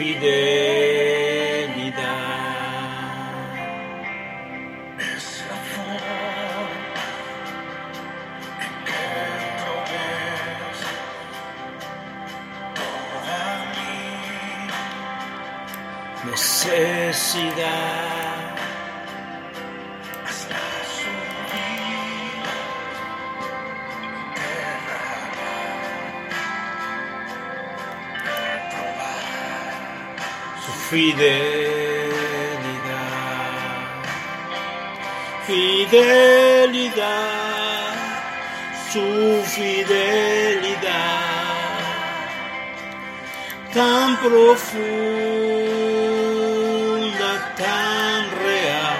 Su su fidelidad, fidelidad, su fidelidad, tan profunda, tan real,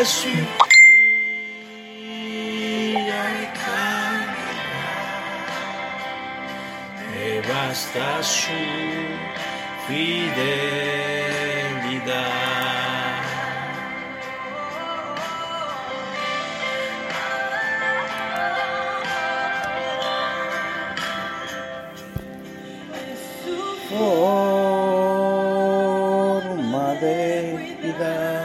es basta su fidelidad. Forma de vida.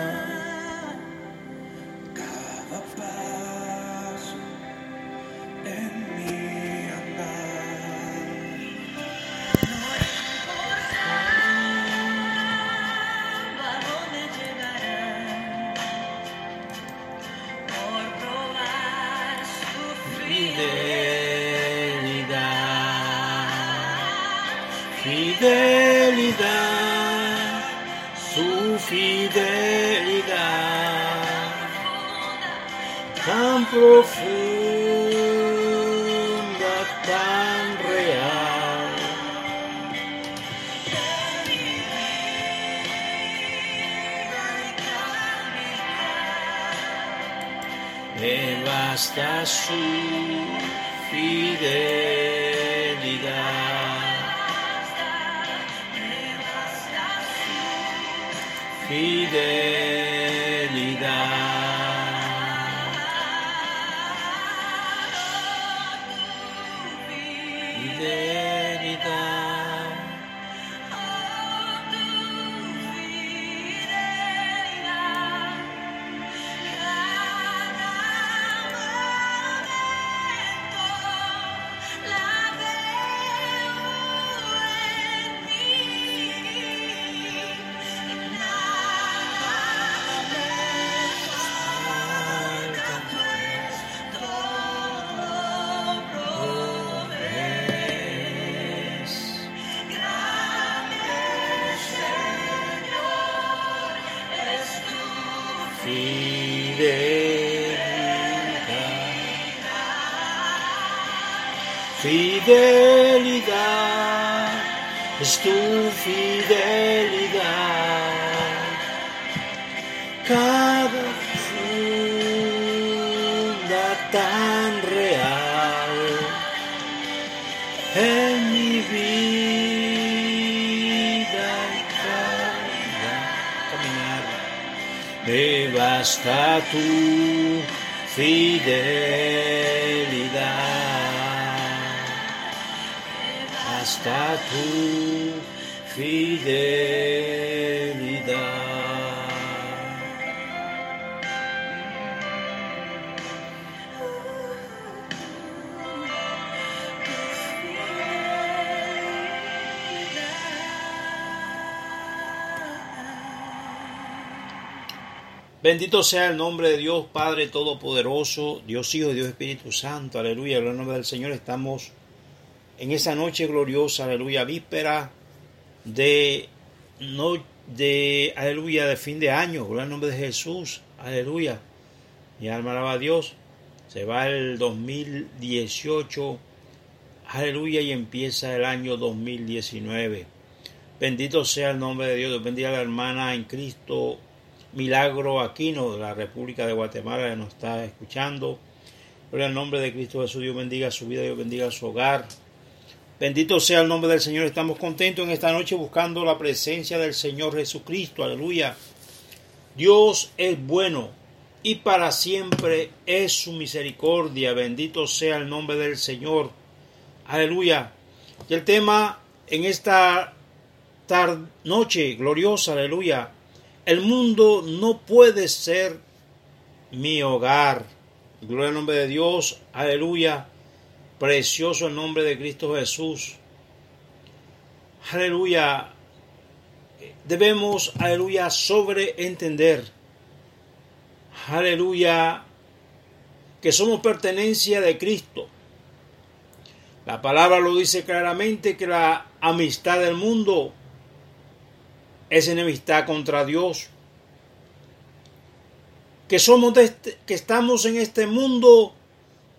Me basta su fidelidad. Fidelidad. Fidelidad, es tu fidelidad. Cada funda tan real en mi vida cada caminar. Me basta tu fidelidad. hasta tu fidelidad. Bendito sea el nombre de Dios, Padre Todopoderoso, Dios Hijo, Dios Espíritu Santo, aleluya, en el nombre del Señor estamos en esa noche gloriosa, aleluya, víspera de, no, de, aleluya, de fin de año, gloria al nombre de Jesús, aleluya. Mi alma alaba a Dios. Se va el 2018, aleluya, y empieza el año 2019. Bendito sea el nombre de Dios. Bendiga a la hermana en Cristo Milagro Aquino de la República de Guatemala que nos está escuchando. Gloria al nombre de Cristo Jesús. Dios bendiga su vida, Dios bendiga su hogar. Bendito sea el nombre del Señor. Estamos contentos en esta noche buscando la presencia del Señor Jesucristo. Aleluya. Dios es bueno y para siempre es su misericordia. Bendito sea el nombre del Señor. Aleluya. Y el tema en esta tarde, noche gloriosa, aleluya. El mundo no puede ser mi hogar. Gloria al nombre de Dios, aleluya. Precioso el nombre de Cristo Jesús. Aleluya. Debemos, aleluya, sobreentender. Aleluya. Que somos pertenencia de Cristo. La palabra lo dice claramente que la amistad del mundo es enemistad contra Dios. Que somos de este, que estamos en este mundo,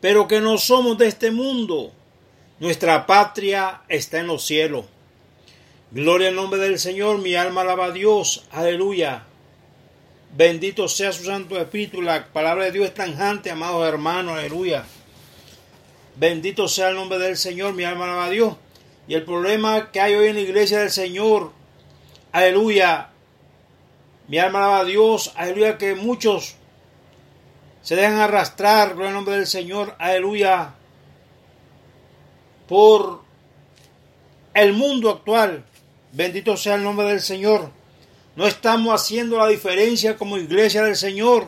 pero que no somos de este mundo. Nuestra patria está en los cielos. Gloria al nombre del Señor, mi alma alaba a Dios. Aleluya. Bendito sea su Santo Espíritu. La palabra de Dios es tanjante, amados hermanos. Aleluya. Bendito sea el nombre del Señor, mi alma alaba a Dios. Y el problema que hay hoy en la iglesia del Señor Aleluya. Mi alma alaba a Dios. Aleluya que muchos se dejan arrastrar, por el nombre del Señor. Aleluya. Por el mundo actual. Bendito sea el nombre del Señor. No estamos haciendo la diferencia como iglesia del Señor.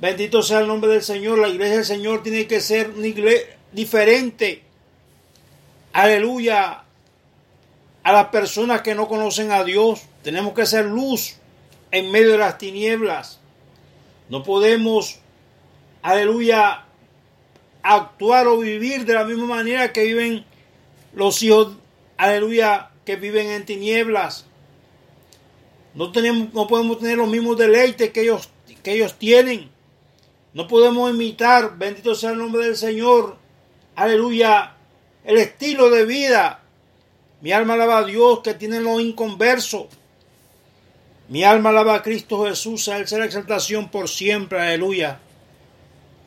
Bendito sea el nombre del Señor. La iglesia del Señor tiene que ser una iglesia diferente. Aleluya a las personas que no conocen a Dios. Tenemos que ser luz en medio de las tinieblas. No podemos, aleluya, actuar o vivir de la misma manera que viven los hijos, aleluya, que viven en tinieblas. No, tenemos, no podemos tener los mismos deleites que ellos, que ellos tienen. No podemos imitar, bendito sea el nombre del Señor, aleluya, el estilo de vida mi alma alaba a Dios que tiene lo inconverso. Mi alma alaba a Cristo Jesús, a Él será exaltación por siempre, aleluya.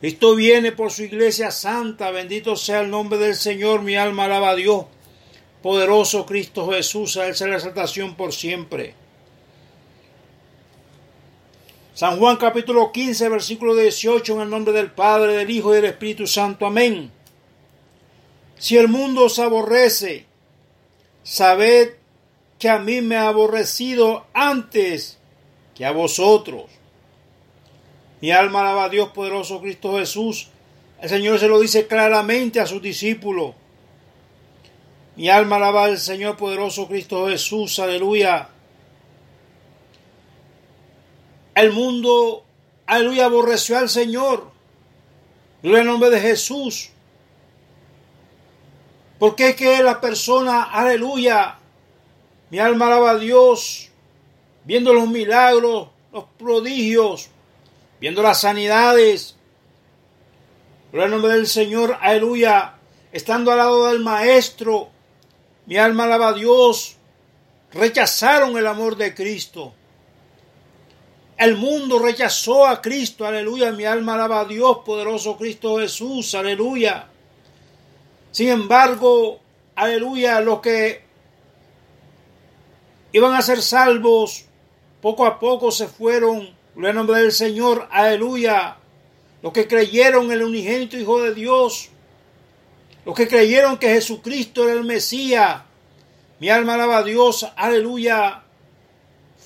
Cristo viene por su iglesia santa, bendito sea el nombre del Señor, mi alma alaba a Dios. Poderoso Cristo Jesús, a Él será exaltación por siempre. San Juan capítulo 15, versículo 18, en el nombre del Padre, del Hijo y del Espíritu Santo. Amén. Si el mundo os aborrece, sabed que a mí me ha aborrecido antes que a vosotros. Mi alma alaba a Dios poderoso Cristo Jesús. El Señor se lo dice claramente a sus discípulos. Mi alma alaba al Señor poderoso Cristo Jesús. Aleluya. El mundo, aleluya, aborreció al Señor. Gloria al nombre de Jesús. Porque es que la persona, aleluya, mi alma alaba a Dios, viendo los milagros, los prodigios, viendo las sanidades. Por el nombre del Señor, aleluya, estando al lado del Maestro, mi alma alaba a Dios, rechazaron el amor de Cristo. El mundo rechazó a Cristo, aleluya, mi alma alaba a Dios, poderoso Cristo Jesús, aleluya. Sin embargo, aleluya, los que iban a ser salvos, poco a poco se fueron, en nombre del Señor, aleluya. Los que creyeron en el unigénito Hijo de Dios, los que creyeron que Jesucristo era el Mesías, mi alma alaba a Dios, aleluya,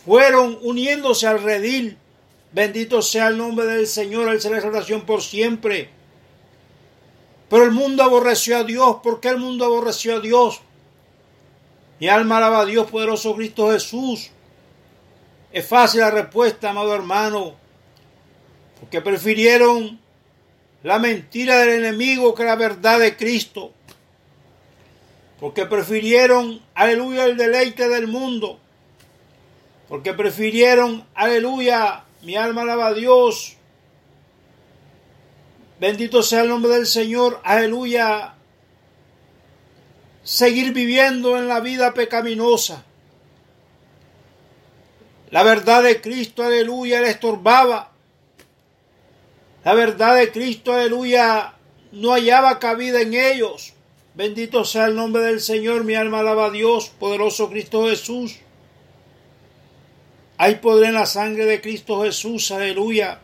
fueron uniéndose al redil. Bendito sea el nombre del Señor, al ser la por siempre. Pero el mundo aborreció a Dios. ¿Por qué el mundo aborreció a Dios? Mi alma alaba a Dios, poderoso Cristo Jesús. Es fácil la respuesta, amado hermano, porque prefirieron la mentira del enemigo que la verdad de Cristo. Porque prefirieron, aleluya, el deleite del mundo. Porque prefirieron, aleluya, mi alma alaba a Dios. Bendito sea el nombre del Señor, aleluya. Seguir viviendo en la vida pecaminosa. La verdad de Cristo, aleluya, le estorbaba. La verdad de Cristo, aleluya, no hallaba cabida en ellos. Bendito sea el nombre del Señor, mi alma alaba a Dios, poderoso Cristo Jesús. Hay poder en la sangre de Cristo Jesús, aleluya.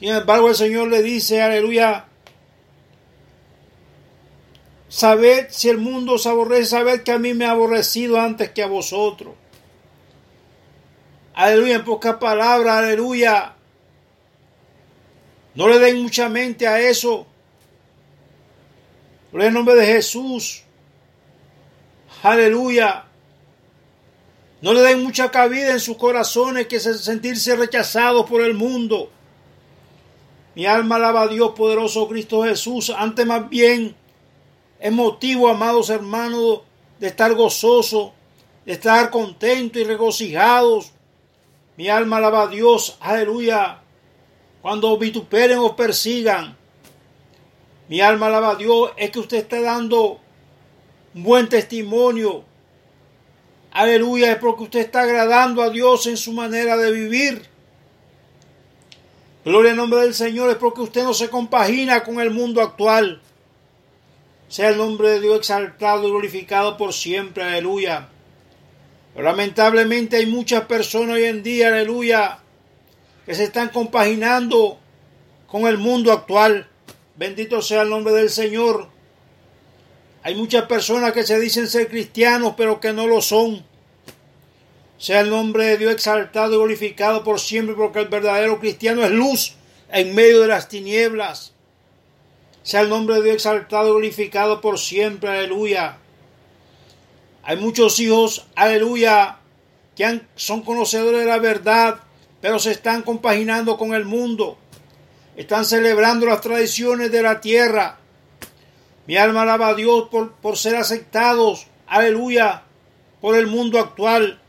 Sin embargo, el Señor le dice, aleluya, sabed si el mundo os aborrece, sabed que a mí me ha aborrecido antes que a vosotros. Aleluya, en pocas palabras, aleluya. No le den mucha mente a eso. Por el nombre de Jesús. Aleluya. No le den mucha cabida en sus corazones que se sentirse rechazados por el mundo. Mi alma alaba a Dios poderoso Cristo Jesús. Antes más bien es motivo, amados hermanos, de estar gozoso, de estar contentos y regocijados. Mi alma alaba a Dios. Aleluya cuando vituperen o persigan. Mi alma alaba a Dios, es que usted está dando un buen testimonio. Aleluya, es porque usted está agradando a Dios en su manera de vivir. Gloria al nombre del Señor, es porque usted no se compagina con el mundo actual. Sea el nombre de Dios exaltado y glorificado por siempre, aleluya. Pero lamentablemente hay muchas personas hoy en día, aleluya, que se están compaginando con el mundo actual. Bendito sea el nombre del Señor. Hay muchas personas que se dicen ser cristianos, pero que no lo son. Sea el nombre de Dios exaltado y glorificado por siempre, porque el verdadero cristiano es luz en medio de las tinieblas. Sea el nombre de Dios exaltado glorificado por siempre, aleluya. Hay muchos hijos, aleluya, que son conocedores de la verdad, pero se están compaginando con el mundo. Están celebrando las tradiciones de la tierra. Mi alma alaba a Dios por, por ser aceptados, aleluya, por el mundo actual,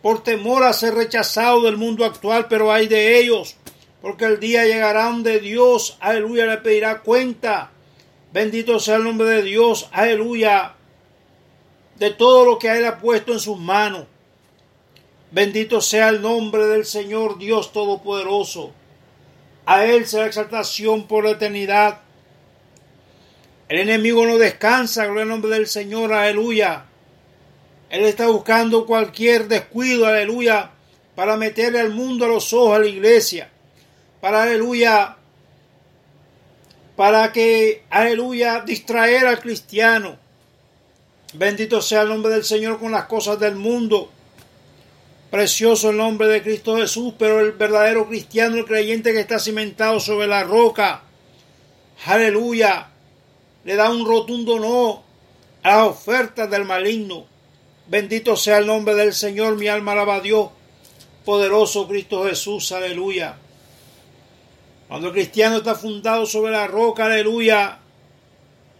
por temor a ser rechazados del mundo actual, pero hay de ellos, porque el día llegará donde Dios, aleluya, le pedirá cuenta. Bendito sea el nombre de Dios, aleluya, de todo lo que Él ha puesto en sus manos. Bendito sea el nombre del Señor Dios Todopoderoso. A Él será exaltación por la eternidad. El enemigo no descansa, gloria al nombre del Señor, aleluya. Él está buscando cualquier descuido, aleluya, para meterle al mundo a los ojos a la iglesia. Para, aleluya, para que, aleluya, distraer al cristiano. Bendito sea el nombre del Señor con las cosas del mundo. Precioso el nombre de Cristo Jesús, pero el verdadero cristiano, el creyente que está cimentado sobre la roca, aleluya, le da un rotundo no a las ofertas del maligno. Bendito sea el nombre del Señor, mi alma alaba a Dios, poderoso Cristo Jesús, aleluya. Cuando el cristiano está fundado sobre la roca, aleluya,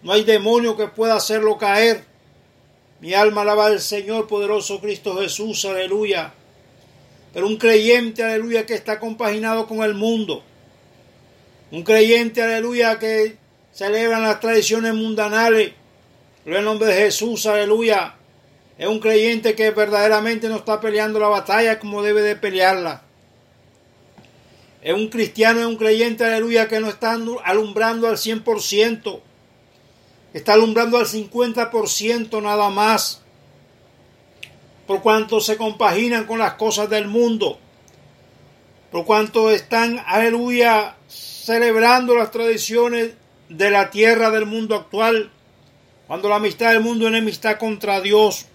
no hay demonio que pueda hacerlo caer. Mi alma alaba al Señor, poderoso Cristo Jesús, aleluya. Pero un creyente, aleluya, que está compaginado con el mundo. Un creyente, aleluya, que celebra las tradiciones mundanales. En el nombre de Jesús, aleluya. Es un creyente que verdaderamente no está peleando la batalla como debe de pelearla. Es un cristiano, es un creyente, aleluya, que no está alumbrando al 100%. Está alumbrando al 50% nada más por cuanto se compaginan con las cosas del mundo, por cuanto están, aleluya, celebrando las tradiciones de la tierra del mundo actual, cuando la amistad del mundo es enemistad contra Dios.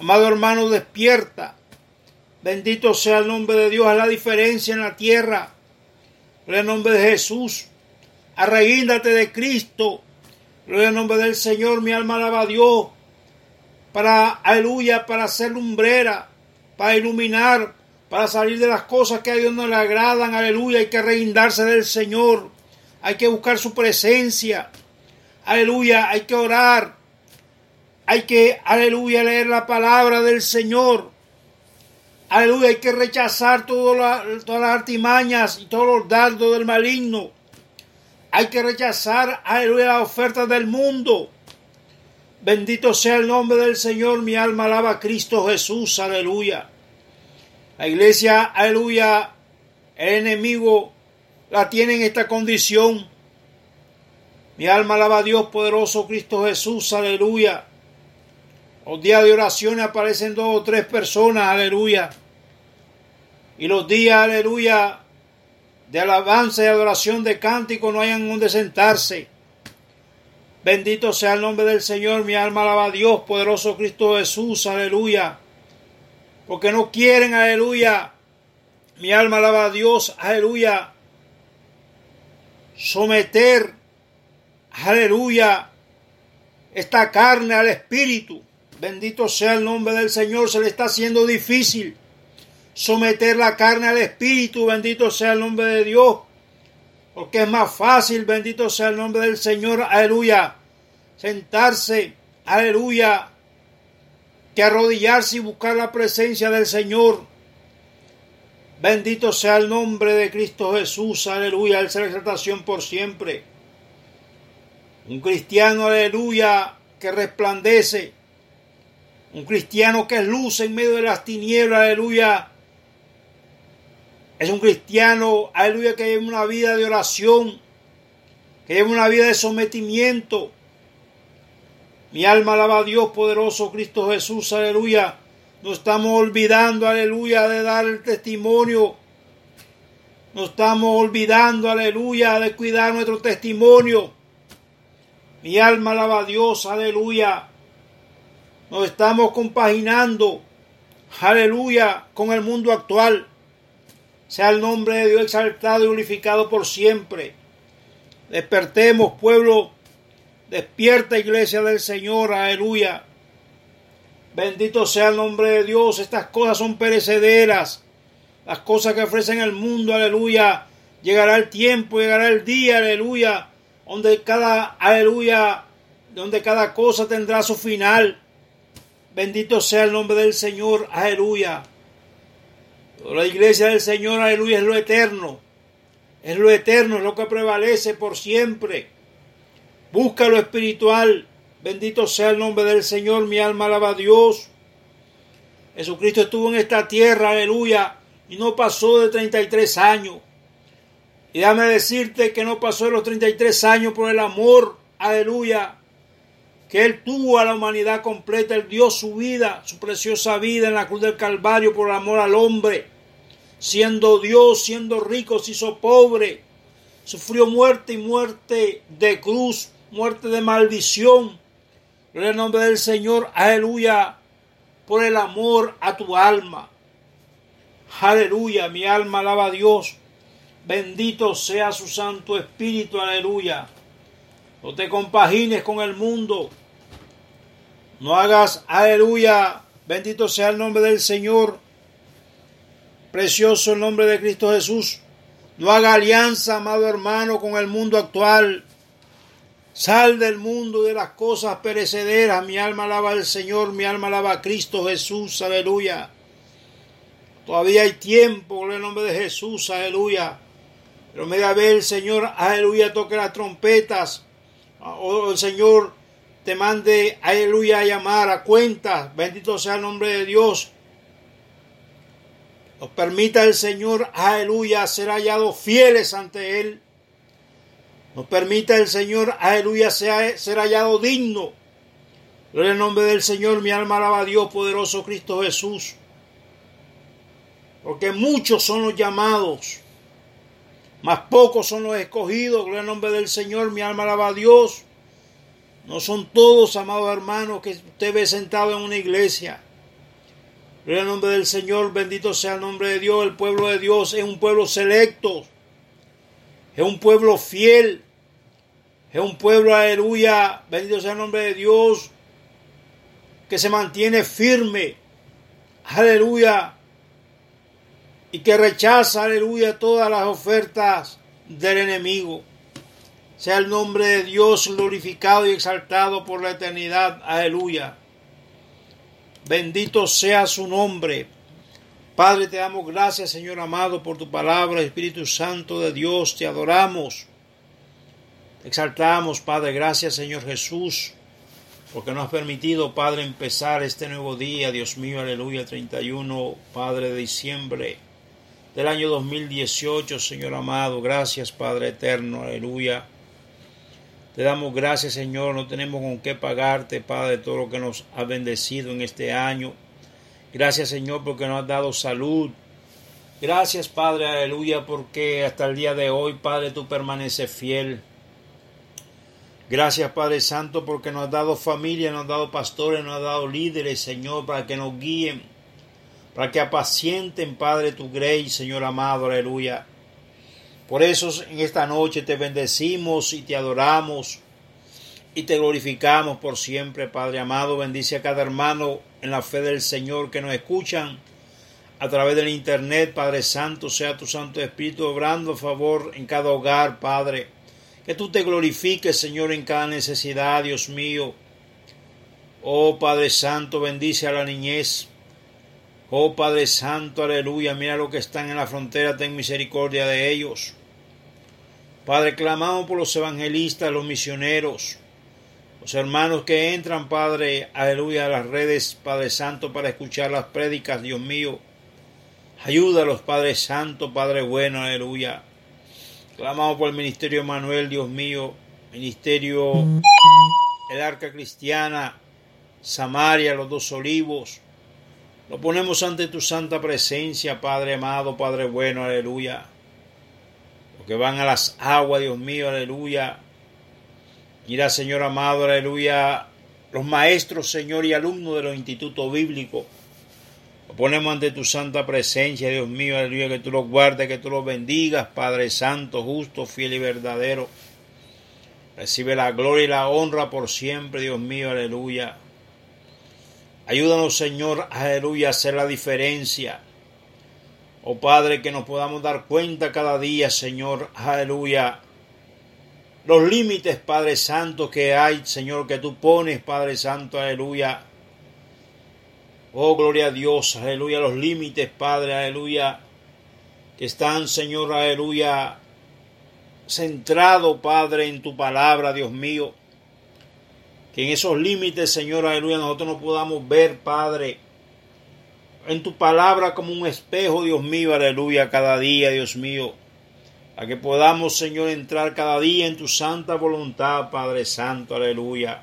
Amado hermano, despierta. Bendito sea el nombre de Dios, a la diferencia en la tierra. En el nombre de Jesús. Arreguíndate de Cristo. En el nombre del Señor, mi alma alaba a Dios para, aleluya, para hacer lumbrera, para iluminar, para salir de las cosas que a Dios no le agradan, aleluya, hay que reguindarse del Señor, hay que buscar su presencia, aleluya, hay que orar, hay que, aleluya, leer la palabra del Señor, aleluya, hay que rechazar las, todas las artimañas y todos los dardos del maligno, hay que rechazar, aleluya, las ofertas del mundo. Bendito sea el nombre del Señor, mi alma alaba a Cristo Jesús, aleluya. La iglesia, aleluya, el enemigo la tiene en esta condición. Mi alma alaba a Dios poderoso, Cristo Jesús, aleluya. Los días de oración aparecen dos o tres personas, aleluya. Y los días, aleluya, de alabanza y adoración de cántico no hayan donde sentarse. Bendito sea el nombre del Señor, mi alma alaba a Dios, poderoso Cristo Jesús, aleluya. Porque no quieren, aleluya. Mi alma alaba a Dios, aleluya. Someter, aleluya, esta carne al Espíritu. Bendito sea el nombre del Señor, se le está haciendo difícil someter la carne al Espíritu, bendito sea el nombre de Dios, porque es más fácil, bendito sea el nombre del Señor, aleluya, sentarse, aleluya, que arrodillarse y buscar la presencia del Señor. Bendito sea el nombre de Cristo Jesús, aleluya, Él será exaltación por siempre. Un cristiano, aleluya, que resplandece. Un cristiano que es luz en medio de las tinieblas, aleluya, es un cristiano, aleluya, que lleva una vida de oración, que lleva una vida de sometimiento. Mi alma alaba a Dios poderoso, Cristo Jesús, aleluya. No estamos olvidando, aleluya, de dar el testimonio. No estamos olvidando, aleluya, de cuidar nuestro testimonio. Mi alma alaba a Dios, aleluya. Nos estamos compaginando, aleluya, con el mundo actual. Sea el nombre de Dios exaltado y glorificado por siempre. Despertemos, pueblo. Despierta, iglesia del Señor. Aleluya. Bendito sea el nombre de Dios. Estas cosas son perecederas. Las cosas que ofrecen el mundo. Aleluya. Llegará el tiempo, llegará el día. Aleluya. Donde cada, aleluya, donde cada cosa tendrá su final. Bendito sea el nombre del Señor. Aleluya. La iglesia del Señor, aleluya, es lo eterno. Es lo eterno, es lo que prevalece por siempre. Busca lo espiritual. Bendito sea el nombre del Señor, mi alma alaba a Dios. Jesucristo estuvo en esta tierra, aleluya, y no pasó de 33 años. Y déjame decirte que no pasó de los 33 años por el amor, aleluya, que Él tuvo a la humanidad completa. Él dio su vida, su preciosa vida en la cruz del Calvario por amor al hombre. Siendo Dios, siendo rico, se hizo pobre. Sufrió muerte y muerte de cruz, muerte de maldición. En el nombre del Señor, aleluya, por el amor a tu alma. Aleluya, mi alma alaba a Dios. Bendito sea su Santo Espíritu, aleluya. No te compagines con el mundo. No hagas, aleluya, bendito sea el nombre del Señor. Precioso el nombre de Cristo Jesús. No haga alianza, amado hermano, con el mundo actual. Sal del mundo de las cosas perecederas. Mi alma alaba al Señor, mi alma alaba a Cristo Jesús, aleluya. Todavía hay tiempo, en el nombre de Jesús, aleluya. Pero me da ver el Señor, aleluya, toque las trompetas. O el Señor te mande, aleluya, a llamar a cuentas. Bendito sea el nombre de Dios. Nos permita el Señor, aleluya, ser hallados fieles ante Él. Nos permita el Señor, aleluya, ser hallado digno. Gloria al nombre del Señor, mi alma alaba a Dios, poderoso Cristo Jesús. Porque muchos son los llamados, más pocos son los escogidos. Gloria al nombre del Señor, mi alma alaba a Dios. No son todos, amados hermanos, que usted ve sentado en una iglesia. Gloria al nombre del Señor, bendito sea el nombre de Dios. El pueblo de Dios es un pueblo selecto, es un pueblo fiel, es un pueblo, aleluya, bendito sea el nombre de Dios, que se mantiene firme, aleluya, y que rechaza, aleluya, todas las ofertas del enemigo. Sea el nombre de Dios glorificado y exaltado por la eternidad. Aleluya. Bendito sea su nombre. Padre, te damos gracias, Señor amado, por tu palabra, Espíritu Santo de Dios, te adoramos. Te exaltamos, Padre, gracias, Señor Jesús, porque nos has permitido, Padre, empezar este nuevo día, Dios mío, aleluya, 31, Padre de diciembre del año 2018, Señor amado. Gracias, Padre eterno, aleluya. Te damos gracias, Señor. No tenemos con qué pagarte, Padre, todo lo que nos ha bendecido en este año. Gracias, Señor, porque nos has dado salud. Gracias, Padre, aleluya, porque hasta el día de hoy, Padre, tú permaneces fiel. Gracias, Padre Santo, porque nos has dado familia, nos has dado pastores, nos has dado líderes, Señor, para que nos guíen, para que apacienten, Padre, tu grace, Señor amado, aleluya. Por eso en esta noche te bendecimos y te adoramos y te glorificamos por siempre, Padre amado. Bendice a cada hermano en la fe del Señor que nos escuchan a través del Internet, Padre Santo, sea tu Santo Espíritu obrando a favor en cada hogar, Padre. Que tú te glorifiques, Señor, en cada necesidad, Dios mío. Oh Padre Santo, bendice a la niñez. Oh Padre Santo, aleluya, mira lo que están en la frontera, ten misericordia de ellos. Padre, clamamos por los evangelistas, los misioneros, los hermanos que entran, Padre, aleluya, a las redes, Padre Santo, para escuchar las prédicas, Dios mío. Ayúdalos, Padre Santo, Padre bueno, aleluya. Clamamos por el ministerio Manuel, Dios mío, ministerio el Arca Cristiana, Samaria, los dos olivos. Lo ponemos ante tu santa presencia, Padre amado, Padre bueno, aleluya. Los que van a las aguas, Dios mío, aleluya. Mira, Señor amado, aleluya. Los maestros, Señor, y alumnos de los institutos bíblicos. Lo ponemos ante tu santa presencia, Dios mío, aleluya, que tú los guardes, que tú los bendigas, Padre Santo, justo, fiel y verdadero. Recibe la gloria y la honra por siempre, Dios mío, aleluya. Ayúdanos, Señor, aleluya, a hacer la diferencia. Oh Padre, que nos podamos dar cuenta cada día, Señor, aleluya. Los límites, Padre Santo, que hay, Señor, que tú pones, Padre Santo, aleluya. Oh, gloria a Dios, aleluya, los límites, Padre, aleluya, que están, Señor, aleluya, centrado, Padre, en tu palabra, Dios mío. Que en esos límites, Señor, aleluya, nosotros no podamos ver, Padre, en tu palabra como un espejo, Dios mío, aleluya, cada día, Dios mío. A que podamos, Señor, entrar cada día en tu santa voluntad, Padre Santo, aleluya.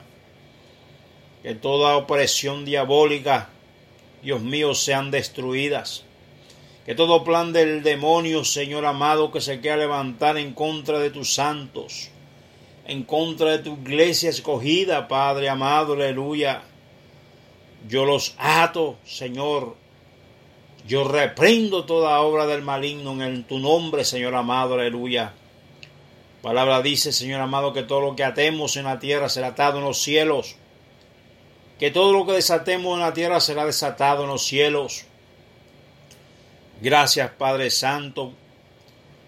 Que toda opresión diabólica, Dios mío, sean destruidas. Que todo plan del demonio, Señor amado, que se quiera levantar en contra de tus santos, en contra de tu iglesia escogida, Padre amado, aleluya. Yo los ato, Señor. Yo reprendo toda obra del maligno en tu nombre, Señor amado, aleluya. Palabra dice, Señor amado, que todo lo que atemos en la tierra será atado en los cielos. Que todo lo que desatemos en la tierra será desatado en los cielos. Gracias, Padre Santo.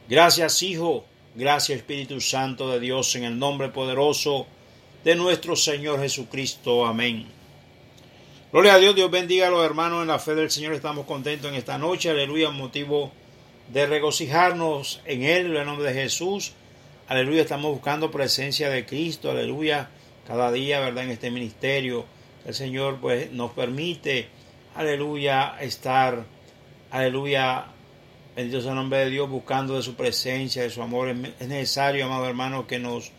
Gracias, Hijo. Gracias, Espíritu Santo de Dios, en el nombre poderoso de nuestro Señor Jesucristo. Amén. Gloria a Dios, Dios bendiga a los hermanos en la fe del Señor. Estamos contentos en esta noche. Aleluya, motivo de regocijarnos en Él, en el nombre de Jesús. Aleluya, estamos buscando presencia de Cristo. Aleluya, cada día, ¿verdad? En este ministerio, el Señor pues nos permite, aleluya, estar, aleluya, bendito sea el nombre de Dios, buscando de su presencia, de su amor. Es necesario, amado hermano, que nos,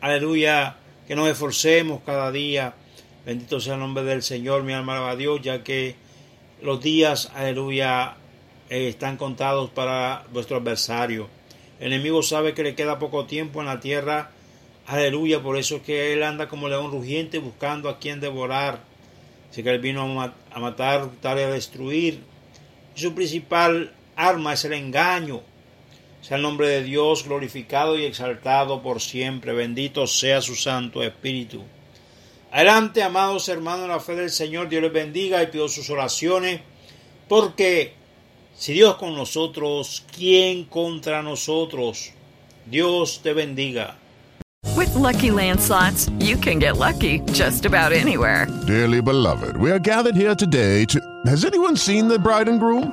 aleluya, que nos esforcemos cada día Bendito sea el nombre del Señor, mi alma a Dios, ya que los días, aleluya, eh, están contados para vuestro adversario. El enemigo sabe que le queda poco tiempo en la tierra, aleluya, por eso es que él anda como león rugiente buscando a quien devorar. Así que él vino a matar, tal y a destruir. Su principal arma es el engaño. Sea el nombre de Dios glorificado y exaltado por siempre. Bendito sea su Santo Espíritu. Adelante, amados hermanos, la fe del Señor, Dios les bendiga y pido sus oraciones, porque Si Dios con nosotros, ¿quién contra nosotros? Dios te bendiga. With Lucky Land slots, you can get lucky just about anywhere. Dearly beloved, we are gathered here today to. Has anyone seen the bride and groom?